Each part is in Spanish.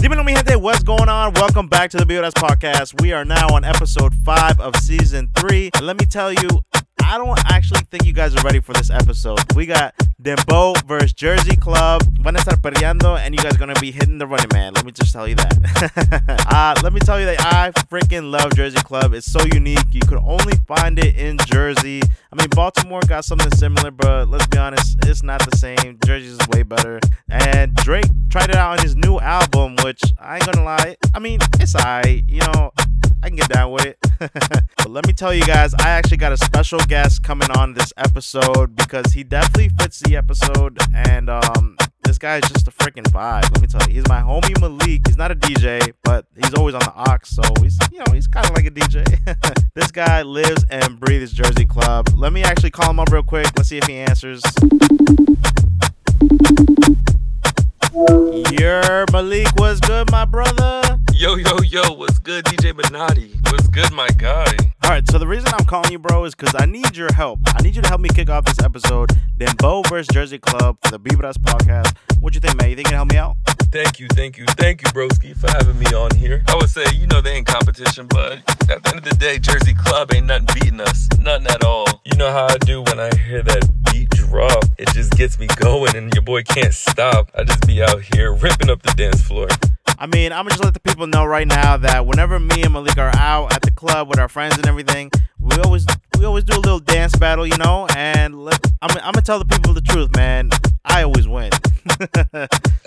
Dímelo, mi gente, what's going on? Welcome back to the BOS podcast. We are now on episode five of season three. And let me tell you, I don't actually think you guys are ready for this episode. We got Dembo versus Jersey Club. Van a estar peleando, and you guys are gonna be hitting the running man. Let me just tell you that. uh, let me tell you that I freaking love Jersey Club. It's so unique. You could only find it in Jersey. I mean, Baltimore got something similar, but let's be honest, it's not the same. Jersey's is way better. And Drake tried it out on his new album, which I ain't gonna lie. I mean, it's alright. You know, I can get down with it. but let me tell you guys, I actually got a special guest coming on this episode because he definitely fits the episode. And um, this guy is just a freaking vibe. Let me tell you, he's my homie Malik. He's not a DJ, but he's always on the ox, so he's you know he's kind of like a DJ. this guy lives and breathes Jersey Club. Let me actually call him up real quick. Let's see if he answers. Your Malik was good, my brother. Yo, yo, yo, what's good, DJ Minotti? What's good, my guy? All right, so the reason I'm calling you, bro, is because I need your help. I need you to help me kick off this episode. Dembow versus Jersey Club for the Bibras podcast. What you think, man? You think you can help me out? Thank you, thank you, thank you, broski, for having me on here. I would say, you know, they ain't competition, but at the end of the day, Jersey Club ain't nothing beating us. Nothing at all. You know how I do when I hear that beat drop. It just gets me going, and your boy can't stop. I just be out here ripping up the dance floor. I mean, I'm gonna just let the people know right now that whenever me and Malik are out at the club with our friends and everything, we always we always do a little dance battle, you know. And let, I'm I'm gonna tell the people the truth, man. I always win.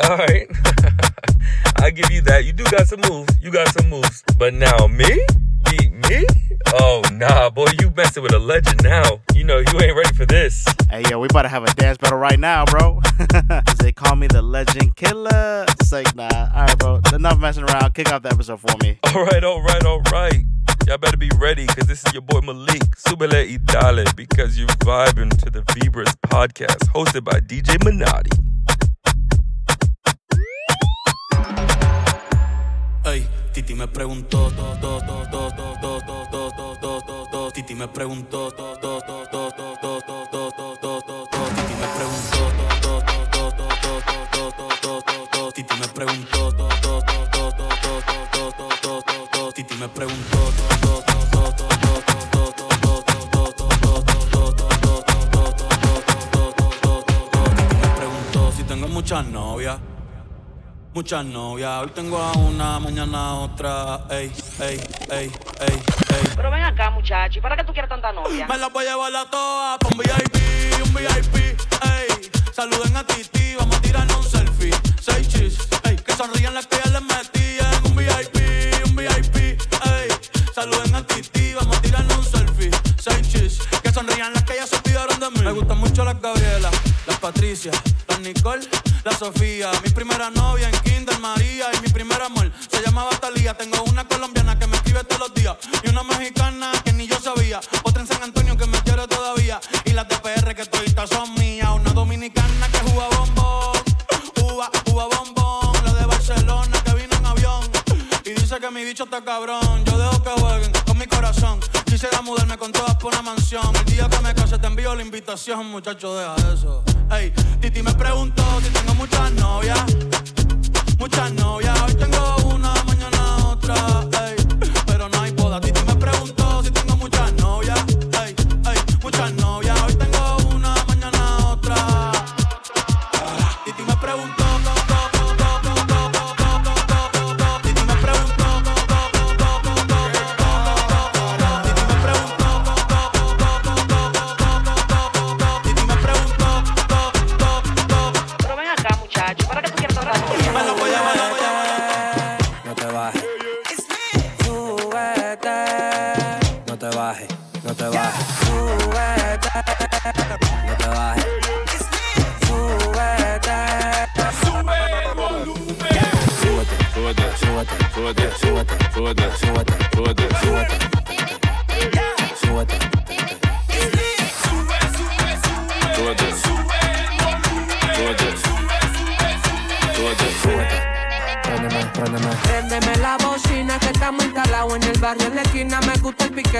All right, I give you that. You do got some moves. You got some moves. But now me beat me? Oh nah, boy, you messing with a legend now. You know you ain't ready for this. Hey, yo, we about to have a dance battle right now, bro. 'Cause they call me the legend killer. It's like, nah. All right, bro. Enough messing around. Kick off the episode for me. All right, all right, all right. Y'all better be ready because this is your boy Malik, Subele Idale, because you're vibing to the Vibras podcast hosted by DJ Minotti. Ey, Titi me preguntó, do, do, do, me preguntó. Titi me preguntó. Titi me preguntó. Titi me preguntó. Titi me preguntó si tengo muchas novias. Muchas novias, hoy tengo a una, mañana otra, ey, ey, ey, ey, muchacho, ¿y para qué tú quieres tanta novia? Me la voy a llevar a todas un VIP, un VIP, ey. Saluden a Titi, vamos a tirarnos un selfie. Seis chis, ey. Que sonrían las que ya les metí en un VIP, un VIP, ey. Saluden a Titi, vamos a tirarnos un selfie. Seis chis, que sonrían las que ya se olvidaron de mí. Me gustan mucho las Gabriela, las Patricia, las Nicole, la Sofía. Mi primera novia en Kinder María y mi primer amor se llamaba Talía. Tengo una colombiana que me escribe todos los días y una mexicana que ni yo sabía. Otra en San Antonio que me quiere todavía y las de PR que toditas son mías. Una dominicana que juega bombón, uva, uva bombón. La de Barcelona que vino en avión y dice que mi bicho está cabrón. Yo dejo que jueguen con mi corazón. Quisiera mudarme con todas por una mansión. El día que me la invitación, muchacho, deja eso. Ey, Titi me preguntó si tengo muchas novias. Muchas novias, hoy tengo una, mañana otra, ey. Pero no hay boda. Titi me preguntó si tengo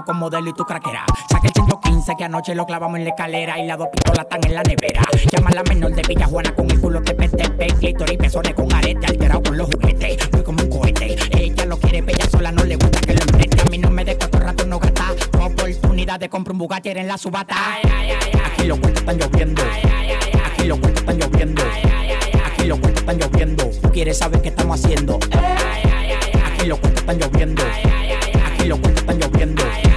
que con modelo y tu craquera. Saca el 115 que anoche lo clavamos en la escalera y las dos pistolas están en la nevera. Llama a la menor de Villajuana con el culo tepe tepe, clítoris y pezones con arete alterado con los juguetes. Voy como un cohete. Ella lo quiere bella sola, no le gusta que lo empreste. A mí no me de cuatro rato no gasta. Oportunidad de comprar un Bugatti en la subata. Aquí los cuentos están lloviendo. Aquí los cuentos están lloviendo. Aquí los cuentos están lloviendo. Tú quieres saber qué estamos haciendo. Aquí los cuentos están lloviendo. Aquí los cuentos están lloviendo.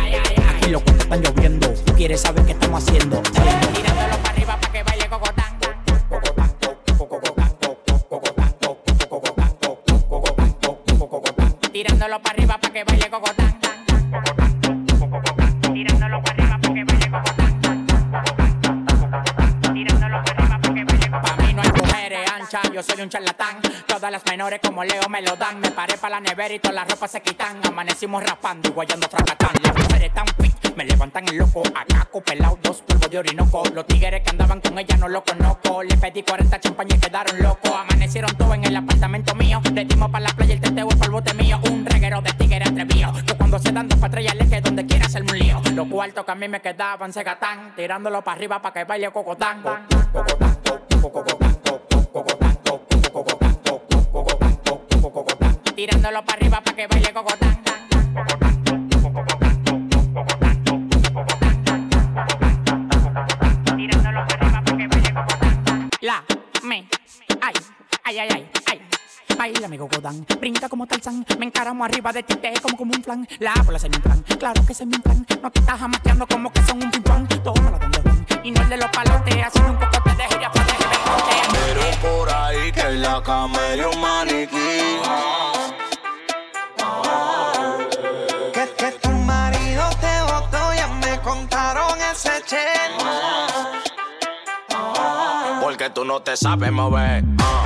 Aquí los cuentos están lloviendo. Tú quieres saber qué estamos haciendo. Tirándolo para arriba para que baile cocotán. Tirándolo para arriba para que baile cocotán. Tirándolo para arriba para que baile cocotán. Tirándolo para arriba para que baile cocotán. Pa' mí no hay mujeres anchas, yo soy un charlatán. Las menores como Leo me lo dan. Me paré para la nevera y todas las ropas se quitan. Amanecimos raspando y guayando fracatán. Las mujeres tan fit, me levantan el loco. Acá pelado, dos polvos de orinoco. Los tigres que andaban con ella no lo conozco. Le pedí 40 champañas y quedaron locos. Amanecieron todos en el apartamento mío. Le dimos para la playa el teteo para el bote mío. Un reguero de tigres atrevido. Que cuando se dan dos patrullas le que donde quiera hacerme un lío. Los cuartos que a mí me quedaban se gatán. Tirándolo para arriba para que baile cocotán. Cocotán, cocotán, cocotán, Tirándolo para arriba para que baile cocotán. Tirándolo para arriba para que baile. La, me, ay, ay, ay, ay, ay. Baila mi cocotán, brinca como Tarzán. Me encaramo arriba de ti, te como como un plan La bola se me plan, claro que se me plan No te estás jamaqueando como que son un pimpón Tómala donde van, y no el de los palotes Haciendo un de para que me conte Pero por ahí que en la cama un maniquí. Que, que tu marido te botó, ya me contaron ese chen. Porque tú no te sabes mover. Ah,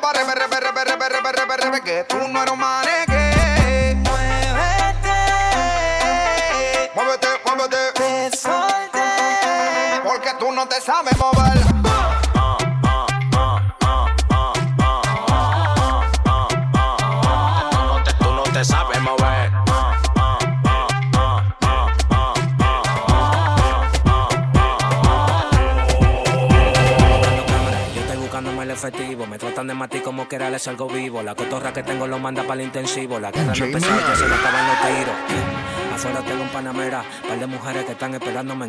para rebe, rebe, rebe, rebe, rebe, rebe, rebe, que tú no eres un maneque. El efectivo. Me tratan de matar como que era les algo vivo. La cotorra que tengo lo manda para el intensivo. La guerra no empezó, ya se me acaban los tiros. Afuera tengo un panamera, par de mujeres que están esperándome.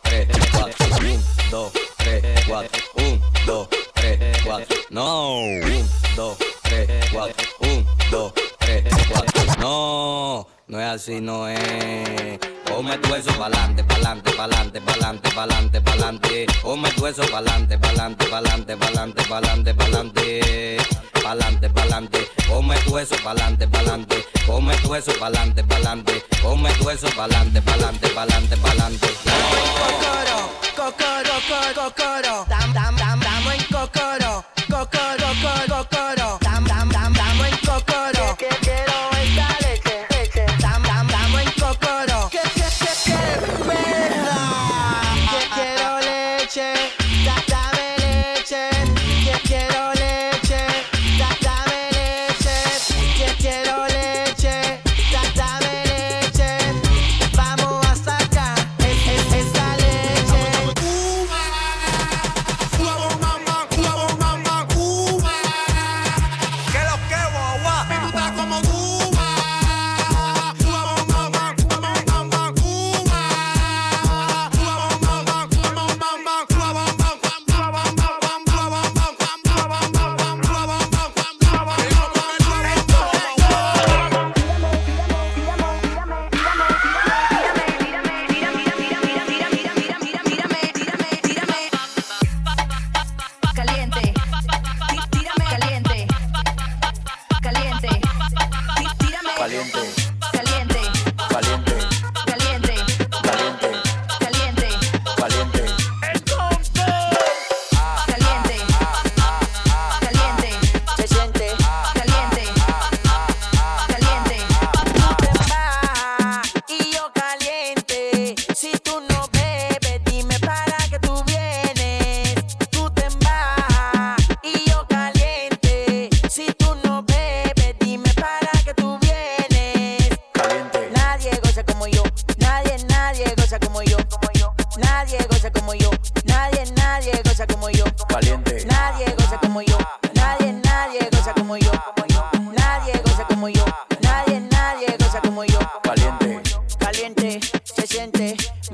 3, 4, 1, 2, 3, 4, 1, 2, 3, 4, no. 1, 2, 3, 4, 1, 2, 3, 4, no. No es así, no es. Come tu eso pa'lante, pa'lante, pa'lante, pa'lante, pa'lante, pa'lante. Come tu eso pa'lante, pa'lante, pa'lante, pa'lante, pa'lante, pa'lante. Ponme tu eso pa'lante, pa'lante. Ponme tu eso pa'lante, pa'lante. Ponme tu eso pa'lante, pa'lante, pa'lante, pa'lante. Cocoro, cocoro, cocoro. Tam, tam, tam, damo en. Cocoro, cocoro, cocoro.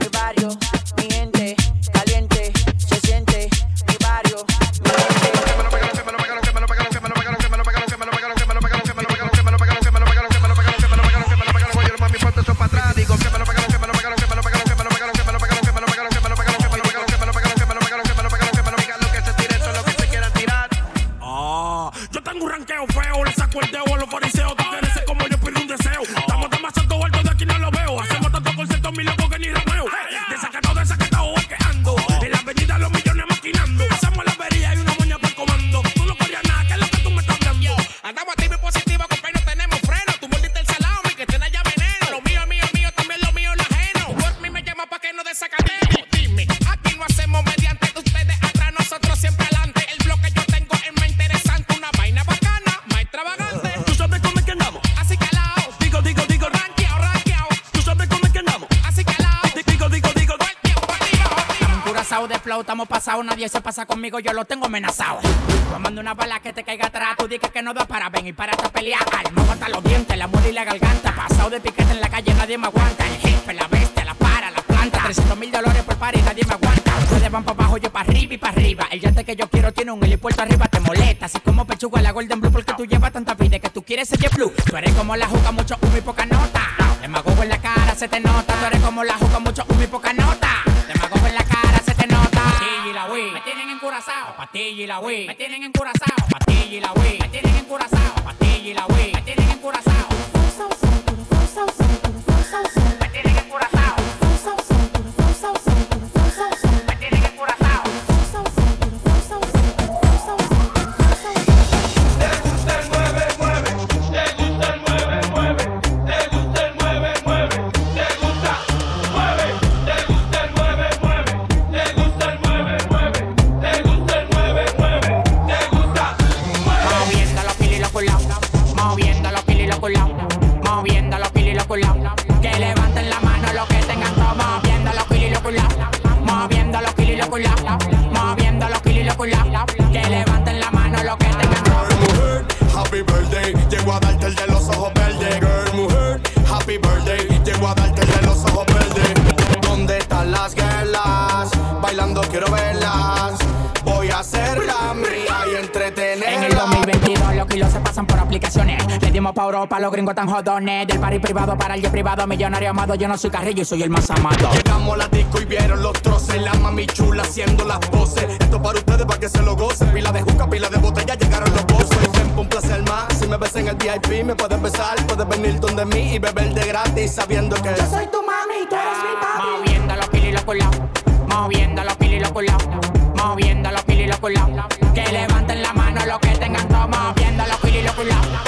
Barrio, mi gente. Conmigo, yo lo tengo amenazado. Tomando una bala que te caiga atrás, tú dices que no da para ven y para esta pelea. Alma, aguanta los dientes, la muela y la garganta. Pasado de piquete en la calle, nadie me aguanta. El jefe, la bestia, la para, la planta. 300 mil dólares por par y nadie me aguanta. Ustedes van para abajo, yo para arriba y para arriba. El yate que yo quiero tiene un helipuerto arriba, te molesta. Así como pechuga la Golden Blue, porque tú llevas tanta vida que tú quieres ser blue. Tú eres como la juca, mucho humo y poca nota. Demagogo en la cara, se te nota. Tú eres como la juca, mucho humo y poca nota. Patilla y la Wii, me tienen encurazao. Patilla y la Wii, me tienen encurazao. Aplicaciones. Le dimos pa' Europa, los gringos tan jodones. Del party privado para el jet privado, millonario amado. Yo no soy carrillo y soy el más amado. Llegamos a la disco y vieron los troces. La mami chula haciendo las poses. Esto para ustedes para que se lo gocen. Pila de juca, pila de botella, llegaron los. El tiempo un placer más. Si me ves en el VIP, me puedes besar. Puedes venir donde mí y beber de gratis sabiendo que yo soy tu mami y tú eres mi papi. Moviendo los y los culados. Moviendo los y los culados. Moviendo los y los culados. Que levanten la mano los que tengan todo. Moviendo los y los culados.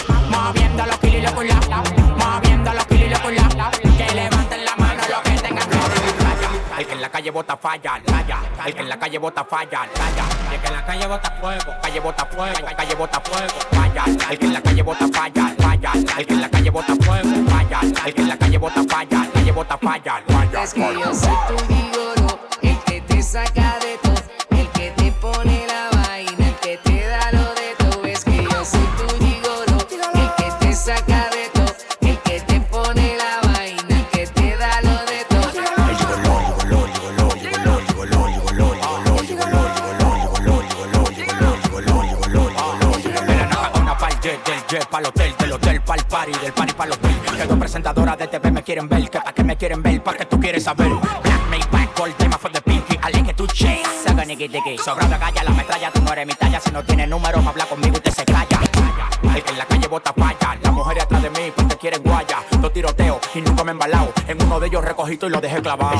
Moviendo los kilos y los culados. Moviendo los kilos y los culados. Que levanten la mano los que tengan todo. El que en la calle bota falla, falla. El que en la calle bota falla, falla. El que en la calle bota fuego, calle bota fuego, calle bota fuego, falla. El que en la calle bota falla, falla. El que en la calle bota fuego, falla. El que en la calle bota falla, calle bota falla, falla. Es que yo soy tu vigoro, party, hotel. Que dos presentadoras de TV me quieren ver, que pa' que me quieren ver, pa' que tú quieres saber. Black Maybach, gold tema for the pinky, I like it to chase. Saca nigga diggy, sobrado calla la metralla, tú no eres mi talla, si no tienes número, habla conmigo y te se calla. El que en la calle bota falla, las mujeres atrás de mí porque quieren guaya. Dos tiroteos y nunca me he embalado, en uno de ellos recogito y lo dejé clavado.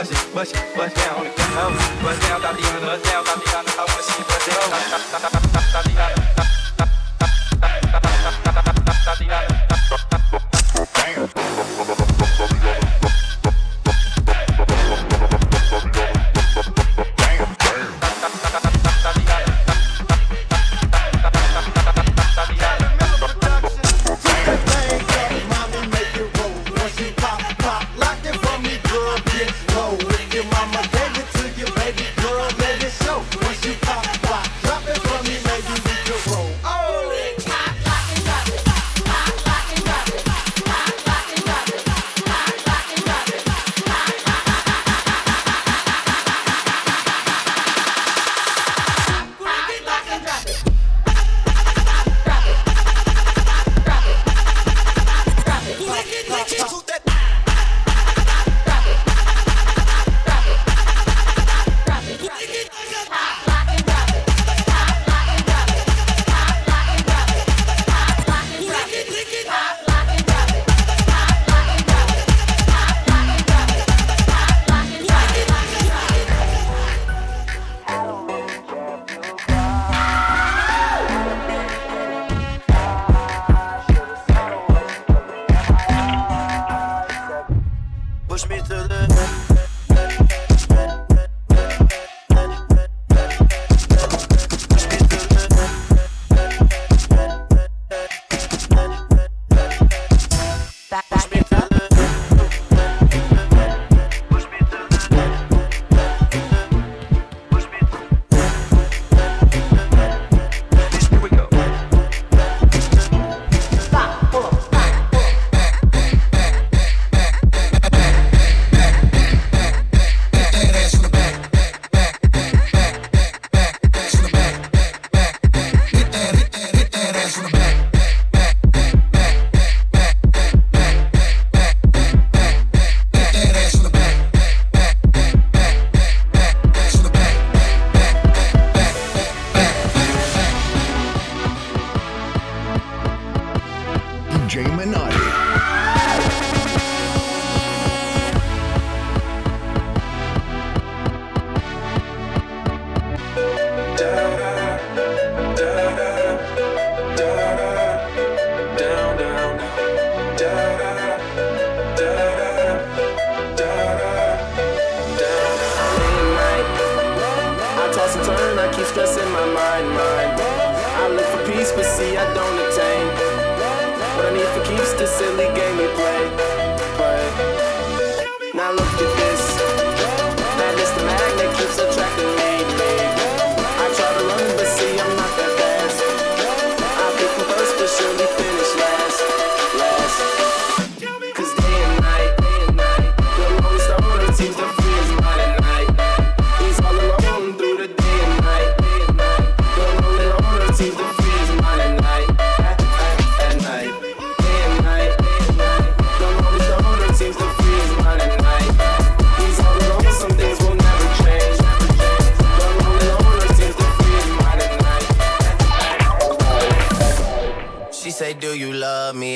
bust it, bust it, peace, but see I don't attain. What I need for keeps the silly game we play.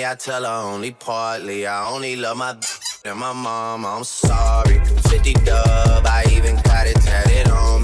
I tell her only partly. I only love my and my mom. I'm sorry. 50 dub, I even got it tatted on me.